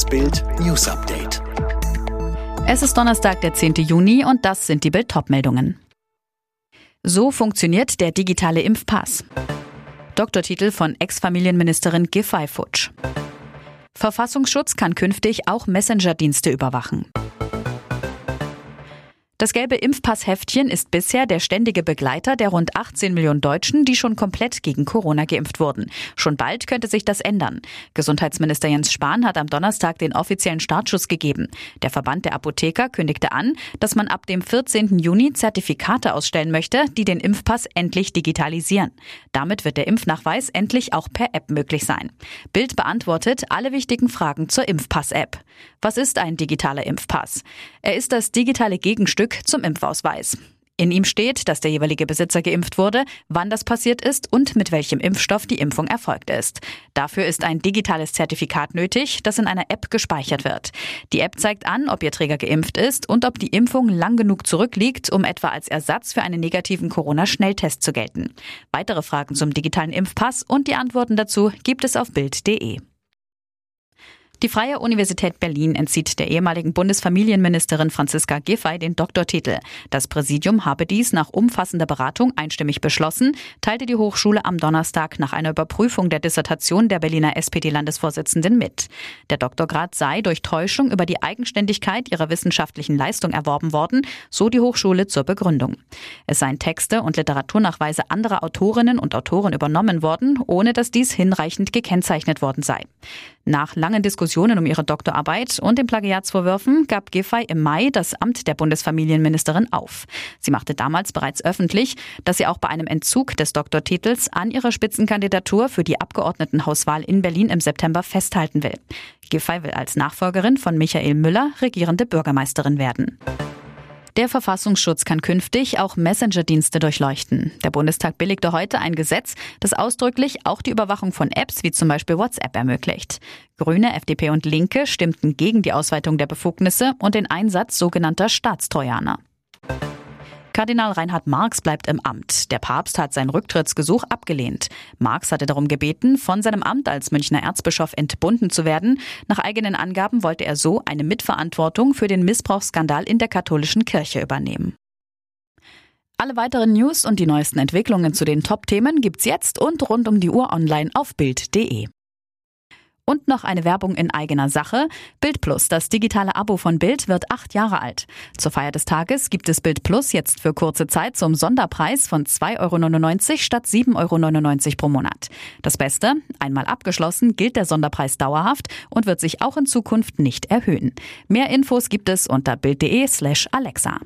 Das Bild News Update. Es ist Donnerstag, der 10. Juni und das sind die Bild-Top-Meldungen. So funktioniert der digitale Impfpass. Doktortitel von Ex-Familienministerin Giffey Futsch. Verfassungsschutz kann künftig auch Messenger-Dienste überwachen. Das gelbe Impfpassheftchen ist bisher der ständige Begleiter der rund 18 Millionen Deutschen, die schon komplett gegen Corona geimpft wurden. Schon bald könnte sich das ändern. Gesundheitsminister Jens Spahn hat am Donnerstag den offiziellen Startschuss gegeben. Der Verband der Apotheker kündigte an, dass man ab dem 14. Juni Zertifikate ausstellen möchte, die den Impfpass endlich digitalisieren. Damit wird der Impfnachweis endlich auch per App möglich sein. Bild beantwortet alle wichtigen Fragen zur Impfpass-App. Was ist ein digitaler Impfpass? Er ist das digitale Gegenstück Stück zum Impfausweis. In ihm steht, dass der jeweilige Besitzer geimpft wurde, wann das passiert ist und mit welchem Impfstoff die Impfung erfolgt ist. Dafür ist ein digitales Zertifikat nötig, das in einer App gespeichert wird. Die App zeigt an, ob ihr Träger geimpft ist und ob die Impfung lang genug zurückliegt, um etwa als Ersatz für einen negativen Corona-Schnelltest zu gelten. Weitere Fragen zum digitalen Impfpass und die Antworten dazu gibt es auf Bild.de. Die Freie Universität Berlin entzieht der ehemaligen Bundesfamilienministerin Franziska Giffey den Doktortitel. Das Präsidium habe dies nach umfassender Beratung einstimmig beschlossen, teilte die Hochschule am Donnerstag nach einer Überprüfung der Dissertation der Berliner SPD-Landesvorsitzenden mit. Der Doktorgrad sei durch Täuschung über die Eigenständigkeit ihrer wissenschaftlichen Leistung erworben worden, so die Hochschule zur Begründung. Es seien Texte und Literaturnachweise anderer Autorinnen und Autoren übernommen worden, ohne dass dies hinreichend gekennzeichnet worden sei. Nach langen Diskussionen um ihre Doktorarbeit und den Plagiatsvorwürfen gab Giffey im Mai das Amt der Bundesfamilienministerin auf. Sie machte damals bereits öffentlich, dass sie auch bei einem Entzug des Doktortitels an ihrer Spitzenkandidatur für die Abgeordnetenhauswahl in Berlin im September festhalten will. Giffey will als Nachfolgerin von Michael Müller regierende Bürgermeisterin werden. Der Verfassungsschutz kann künftig auch Messenger-Dienste durchleuchten. Der Bundestag billigte heute ein Gesetz, das ausdrücklich auch die Überwachung von Apps wie zum Beispiel WhatsApp ermöglicht. Grüne, FDP und Linke stimmten gegen die Ausweitung der Befugnisse und den Einsatz sogenannter Staatstrojaner. Kardinal Reinhard Marx bleibt im Amt. Der Papst hat sein Rücktrittsgesuch abgelehnt. Marx hatte darum gebeten, von seinem Amt als Münchner Erzbischof entbunden zu werden. Nach eigenen Angaben wollte er so eine Mitverantwortung für den Missbrauchsskandal in der katholischen Kirche übernehmen. Alle weiteren News und die neuesten Entwicklungen zu den Top-Themen gibt's jetzt und rund um die Uhr online auf Bild.de. Und noch eine Werbung in eigener Sache. Bild Plus, das digitale Abo von Bild, wird acht Jahre alt. Zur Feier des Tages gibt es Bild Plus jetzt für kurze Zeit zum Sonderpreis von 2,99 Euro statt 7,99 Euro pro Monat. Das Beste, einmal abgeschlossen, gilt der Sonderpreis dauerhaft und wird sich auch in Zukunft nicht erhöhen. Mehr Infos gibt es unter Bild.de slash Alexa.